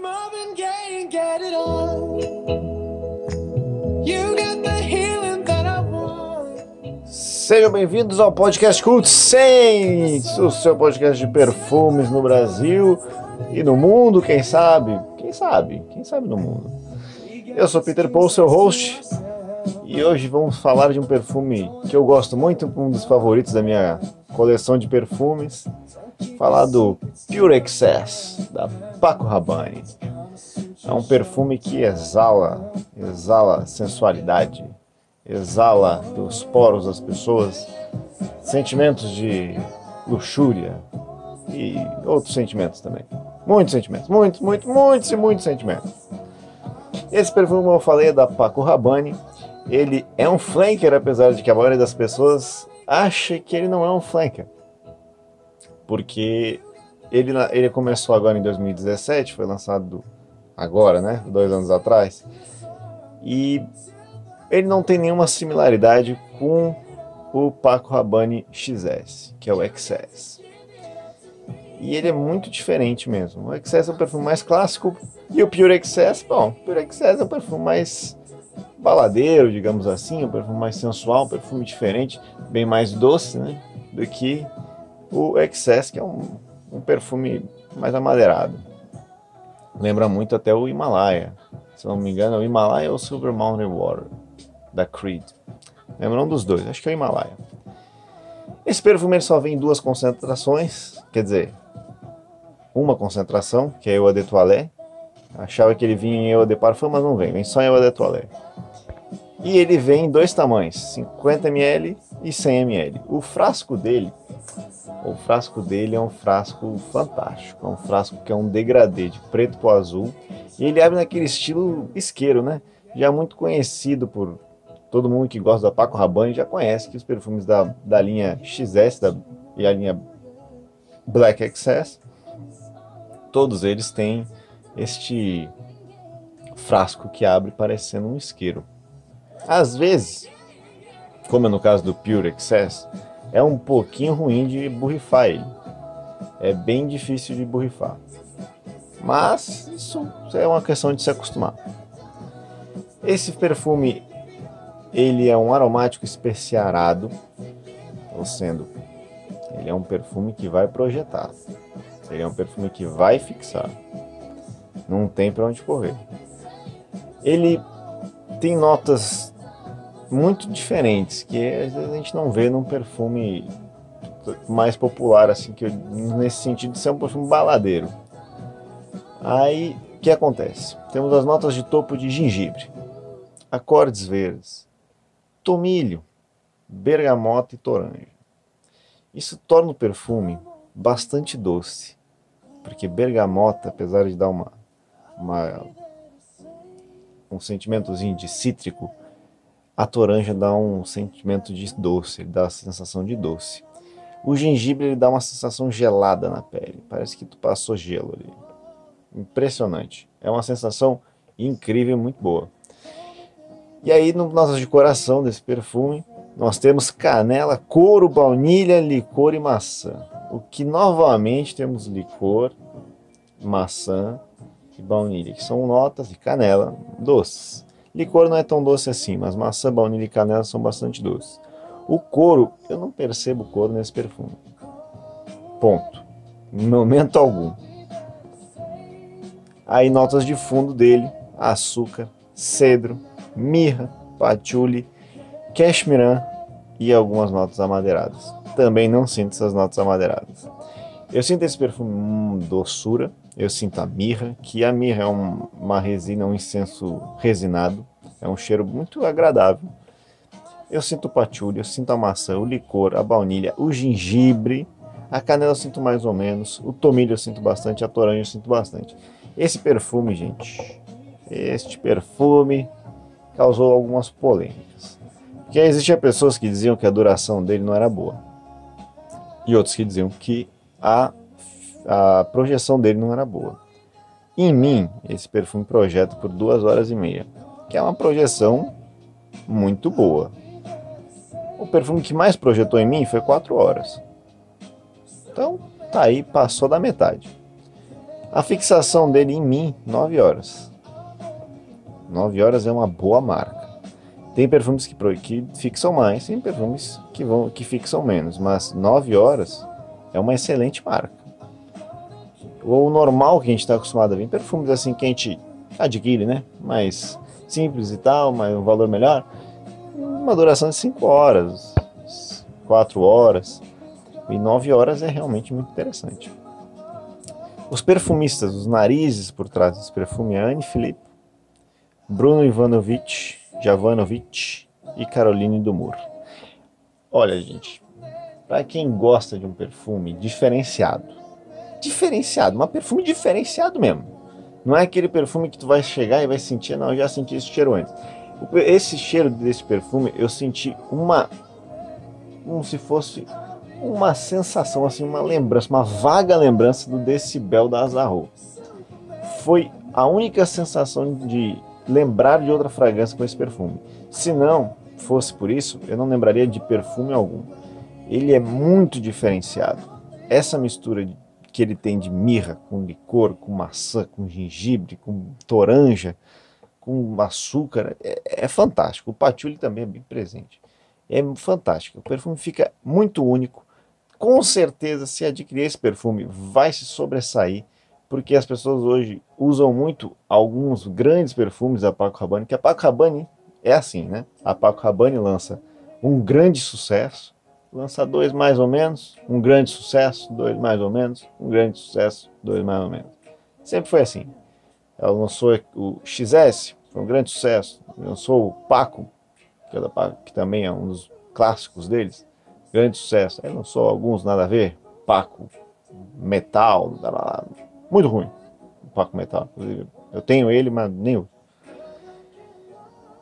Marvin Gaye and get it on. You got the healing that I want. Sejam bem-vindos ao podcast Cult Saints, o seu podcast de perfumes no Brasil e no mundo, quem sabe? Quem sabe? Quem sabe no mundo? Eu sou Peter Paul, seu host, e hoje vamos falar de um perfume que eu gosto muito, um dos favoritos da minha coleção de perfumes. Falar do Pure Excess, da Paco Rabanne. É um perfume que exala, exala sensualidade, exala dos poros das pessoas sentimentos de luxúria e outros sentimentos também. Muitos sentimentos, muitos, muitos, muitos e muitos sentimentos. Esse perfume, como eu falei, é da Paco Rabanne. Ele é um flanker, apesar de que a maioria das pessoas acha que ele não é um flanker. Porque ele, ele começou agora em 2017, foi lançado agora, né? Dois anos atrás. E ele não tem nenhuma similaridade com o Paco Rabanne XS, que é o XS. E ele é muito diferente mesmo. O XS é um perfume mais clássico e o Pure XS, bom, o Pure XS é um perfume mais baladeiro, digamos assim, um perfume mais sensual, um perfume diferente, bem mais doce, né, do que o XS, que é um, um perfume mais amadeirado. Lembra muito até o Himalaia. Se não me engano, é o Himalaia ou o Silver Mountain Water, da Creed. Lembra um dos dois, acho que é o Himalaia. Esse perfume só vem em duas concentrações, quer dizer, uma concentração, que é o Eau de Toilette. Achava que ele vinha em Eau de Parfum, mas não vem, vem só em Eau de Toilette. E ele vem em dois tamanhos, 50 ml e 100 ml. O frasco dele, o frasco dele é um frasco fantástico, é um frasco que é um degradê de preto para azul. E ele abre naquele estilo isqueiro, né? Já muito conhecido por todo mundo que gosta da Paco Rabanne já conhece que os perfumes da, da linha XS da, e a linha Black Excess, todos eles têm este frasco que abre parecendo um isqueiro. Às vezes, como é no caso do Pure Excess, é um pouquinho ruim de borrifar ele. É bem difícil de borrifar. Mas isso é uma questão de se acostumar. Esse perfume ele é um aromático especiarado, ou sendo, ele é um perfume que vai projetar. Ele é um perfume que vai fixar. Não tem para onde correr. Ele tem notas muito diferentes que às vezes a gente não vê num perfume mais popular assim que eu, nesse sentido de ser um perfume baladeiro. Aí o que acontece? Temos as notas de topo de gengibre, acordes verdes, tomilho, bergamota e toranja. Isso torna o perfume bastante doce, porque bergamota, apesar de dar uma, uma um sentimentozinho de cítrico, a toranja dá um sentimento de doce, ele dá a sensação de doce. O gengibre ele dá uma sensação gelada na pele, parece que tu passou gelo ali. Impressionante. É uma sensação incrível, muito boa. E aí, no nosso de coração desse perfume, nós temos canela, couro, baunilha, licor e maçã. O que novamente temos licor, maçã e baunilha, que são notas de canela doces. Licor não é tão doce assim, mas maçã, baunilha e canela são bastante doces. O couro, eu não percebo couro nesse perfume. Ponto. Em momento algum. Aí notas de fundo dele, açúcar, cedro, mirra, patchouli, cashmiran e algumas notas amadeiradas. Também não sinto essas notas amadeiradas. Eu sinto esse perfume hum, doçura, eu sinto a mirra, que a mirra é um, uma resina, um incenso resinado, é um cheiro muito agradável. Eu sinto o patchouli, eu sinto a maçã, o licor, a baunilha, o gengibre, a canela eu sinto mais ou menos, o tomilho eu sinto bastante, a toranja eu sinto bastante. Esse perfume, gente, este perfume causou algumas polêmicas. Porque existiam pessoas que diziam que a duração dele não era boa. E outros que diziam que a, a projeção dele não era boa. Em mim, esse perfume projeta por duas horas e meia, que é uma projeção muito boa. O perfume que mais projetou em mim foi quatro horas. Então, tá aí, passou da metade. A fixação dele em mim, 9 horas. 9 horas é uma boa marca. Tem perfumes que, que fixam mais, tem perfumes que, vão, que fixam menos, mas 9 horas é uma excelente marca. O normal que a gente está acostumado a ver, perfumes assim que a gente adquire, né? Mais simples e tal, mas um valor melhor. Uma duração de 5 horas, 4 horas. E 9 horas é realmente muito interessante. Os perfumistas, os narizes por trás desse perfume é Anne Filipe, Bruno Ivanovic, Jovanovic e Caroline Dumur. Olha, gente, para quem gosta de um perfume diferenciado, diferenciado, um perfume diferenciado mesmo. Não é aquele perfume que tu vai chegar e vai sentir, não, eu já senti esse cheiro antes. Esse cheiro desse perfume, eu senti uma como se fosse uma sensação assim, uma lembrança, uma vaga lembrança do decibel da Azarro. Foi a única sensação de lembrar de outra fragrância com esse perfume. Se não fosse por isso, eu não lembraria de perfume algum. Ele é muito diferenciado. Essa mistura que ele tem de mirra com licor, com maçã, com gengibre, com toranja, com açúcar, é, é fantástico. O patchouli também é bem presente. É fantástico. O perfume fica muito único. Com certeza, se adquirir esse perfume, vai se sobressair porque as pessoas hoje usam muito alguns grandes perfumes da Paco Rabanne, que a Paco Rabanne é assim, né? A Paco Rabanne lança um grande sucesso, lança dois mais ou menos, um grande sucesso, dois mais ou menos, um grande sucesso, dois mais ou menos. Sempre foi assim. Ela lançou o XS, foi um grande sucesso. Lançou o Paco, que, é Paco, que também é um dos clássicos deles, grande sucesso. Aí lançou alguns nada a ver, Paco, Metal, muito ruim. O Paco Metal, inclusive. Eu tenho ele, mas nem.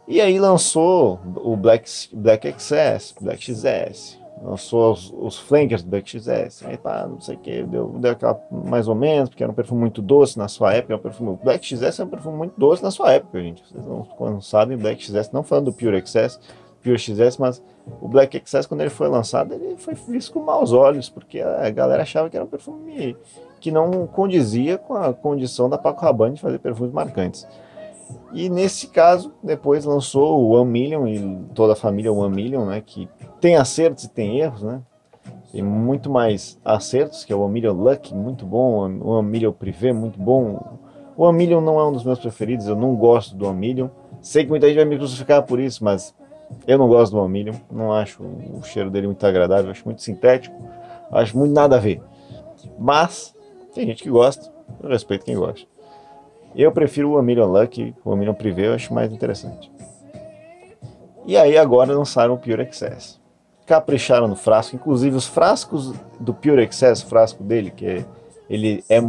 E aí lançou o Black, Black XS, Black XS. Lançou os, os flankers do Black XS. Aí pá, não sei o que, deu, deu aquela mais ou menos, porque era um perfume muito doce na sua época. É um perfume, o Black XS é um perfume muito doce na sua época, gente. Vocês não, não sabem, Black XS, não falando do Pure XS, Pure XS, mas o Black XS, quando ele foi lançado, ele foi visto com maus olhos, porque a galera achava que era um perfume que não condizia com a condição da Paco Rabanne de fazer perfumes marcantes. E nesse caso, depois lançou o One Million e toda a família One Million, né, que tem acertos e tem erros, né? Tem muito mais acertos, que é o One Million Lucky, muito bom, o One Million Privé, muito bom. O One Million não é um dos meus preferidos, eu não gosto do One Million. Sei que muita gente vai me crucificar por isso, mas eu não gosto do One Million, não acho o cheiro dele muito agradável, acho muito sintético, acho muito nada a ver. Mas tem gente que gosta, eu respeito quem gosta. Eu prefiro o Amilion Lucky, o Amilion Privé, eu acho mais interessante. E aí agora lançaram o Pure Excess. Capricharam no frasco, inclusive os frascos do Pure Excess, o frasco dele, que é, ele é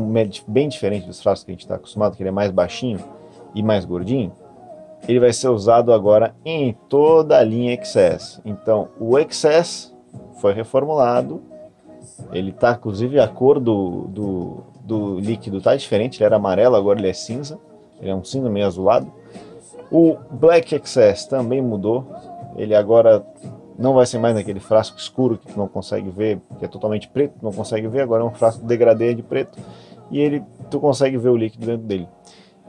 bem diferente dos frascos que a gente está acostumado, que ele é mais baixinho e mais gordinho. Ele vai ser usado agora em toda a linha Excess. Então, o Excess foi reformulado ele tá, inclusive, a cor do, do, do líquido tá diferente. Ele era amarelo, agora ele é cinza. Ele é um cinza meio azulado. O Black Excess também mudou. Ele agora não vai ser mais naquele frasco escuro que tu não consegue ver, que é totalmente preto, não consegue ver. Agora é um frasco degradê de preto. E ele, tu consegue ver o líquido dentro dele.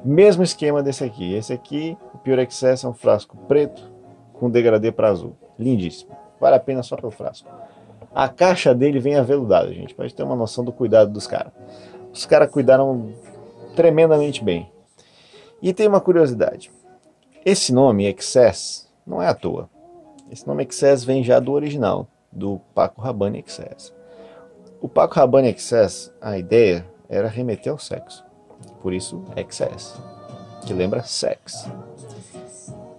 Mesmo esquema desse aqui. Esse aqui, o Pure Excess, é um frasco preto com degradê para azul. Lindíssimo. Vale a pena só pelo frasco. A caixa dele vem aveludada, gente, gente ter uma noção do cuidado dos caras. Os caras cuidaram tremendamente bem. E tem uma curiosidade. Esse nome, Excess, não é à toa. Esse nome Excess vem já do original, do Paco Rabanne Excess. O Paco Rabanne Excess, a ideia era remeter ao sexo. Por isso, Excess, que lembra sex.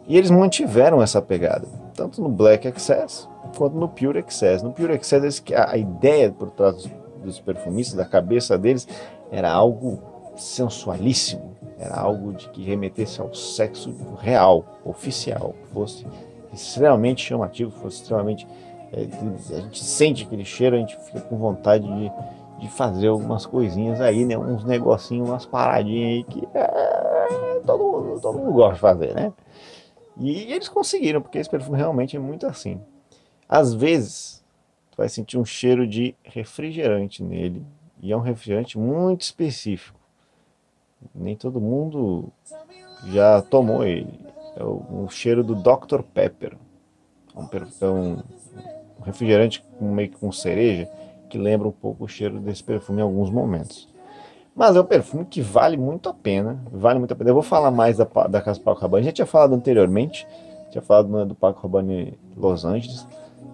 E eles mantiveram essa pegada, tanto no Black Excess quanto no Pure Excess. No Pure Excess, a ideia por trás dos perfumistas, da cabeça deles, era algo sensualíssimo, era algo de que remetesse ao sexo real, oficial, fosse extremamente chamativo, fosse extremamente. É, a gente sente aquele cheiro, a gente fica com vontade de, de fazer algumas coisinhas aí, né? Uns negocinhos, umas paradinhas aí que é, todo, mundo, todo mundo gosta de fazer, né? E eles conseguiram, porque esse perfume realmente é muito assim. Às vezes, tu vai sentir um cheiro de refrigerante nele, e é um refrigerante muito específico. nem todo mundo já tomou ele. É o, o cheiro do Dr. Pepper. É um, é um refrigerante com- meio que com cereja que lembra um pouco o cheiro desse perfume em alguns momentos. Mas é um perfume que vale muito a pena, vale muito a pena. Eu vou falar mais da, da Casa Paco Rabanne. Já tinha falado anteriormente, tinha falado né, do Paco Rabanne Los Angeles,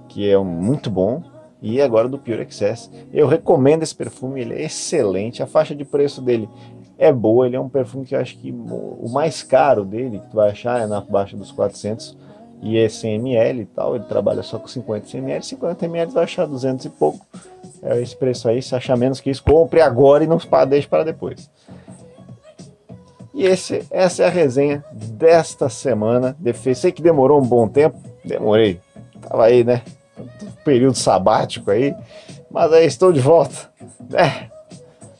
que é muito bom, e agora do Pure Excess. Eu recomendo esse perfume, ele é excelente. A faixa de preço dele é boa, ele é um perfume que eu acho que o mais caro dele, que tu vai achar, é na baixa dos 400 e é 100 ml e tal. Ele trabalha só com 50 ml, 50 ml vai achar 200 e pouco. É esse preço aí, se achar menos que isso, compre agora e não deixe para depois. E esse, essa é a resenha desta semana. Sei que demorou um bom tempo, demorei. Tava aí, né? Período sabático aí, mas aí estou de volta. É,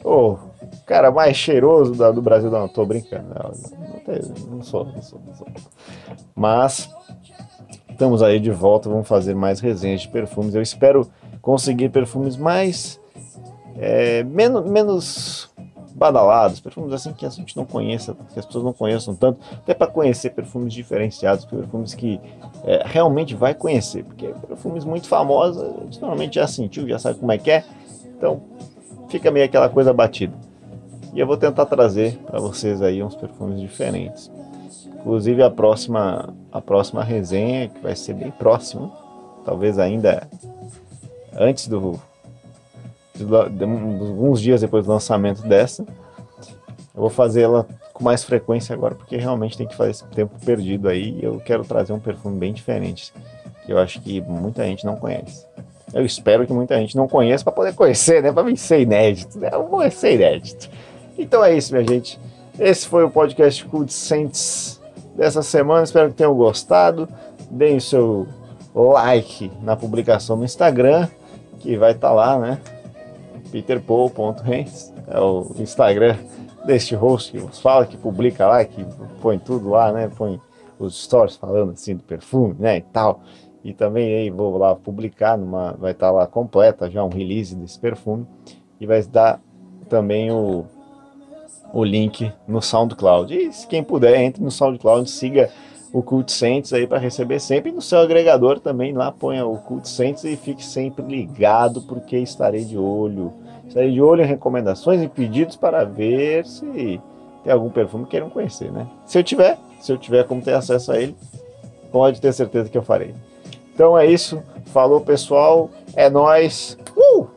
o cara mais cheiroso da- do Brasil, não, tô brincando. Não, não sou, não sou, não sou. Mas estamos aí de volta, vamos fazer mais resenhas de perfumes. Eu espero conseguir perfumes mais é, menos, menos badalados, perfumes assim que a gente não conheça, que as pessoas não conheçam tanto, até para conhecer perfumes diferenciados, perfumes que é, realmente vai conhecer, porque perfumes muito famosos, normalmente já sentiu, já sabe como é que é, então fica meio aquela coisa batida. E eu vou tentar trazer para vocês aí uns perfumes diferentes. Inclusive a próxima, a próxima resenha, que vai ser bem próxima, talvez ainda antes do, alguns dias depois do lançamento dessa. Eu vou fazer ela com mais frequência agora, porque realmente tem que fazer esse tempo perdido aí. E eu quero trazer um perfume bem diferente, que eu acho que muita gente não conhece. Eu espero que muita gente não conheça para poder conhecer, né? Para mim ser inédito, né? Eu vou ser inédito. Então é isso, minha gente. Esse foi o podcast Cult Saints dessa semana. Espero que tenham gostado. Deem o seu like na publicação no Instagram, que vai estar tá lá, né? peterpaul.rens é o Instagram deste host que fala, que publica lá, que põe tudo lá, né? Põe os stories falando assim do perfume, né? E tal. E também aí vou lá publicar, numa, vai estar tá lá completa já um release desse perfume e vai dar também o, o link no SoundCloud. E se quem puder, entre no SoundCloud, siga o Cult Saints aí para receber sempre. No seu agregador também lá ponha o Cult Saints e fique sempre ligado, porque estarei de olho. Estarei de olho em recomendações e pedidos para ver se tem algum perfume que queiram conhecer, né? Se eu tiver, se eu tiver como ter acesso a ele, pode ter certeza que eu farei. Então é isso. Falou, pessoal. É nós. Uh!